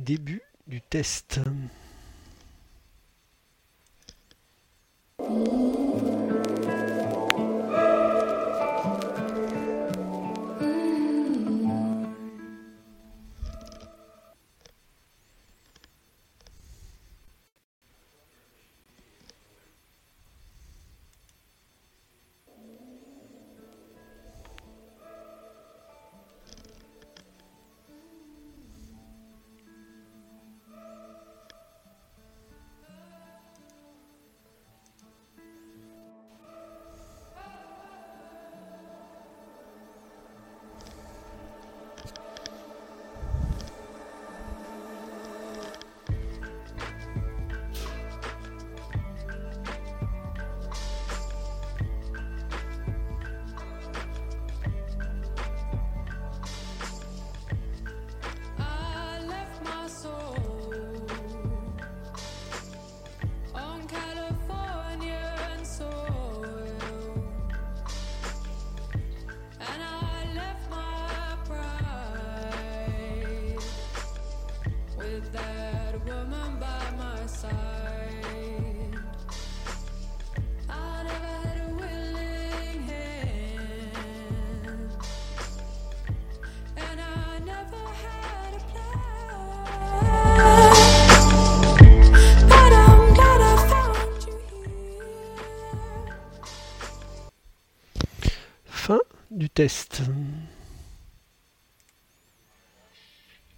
Début du test. Californian soul. Du test.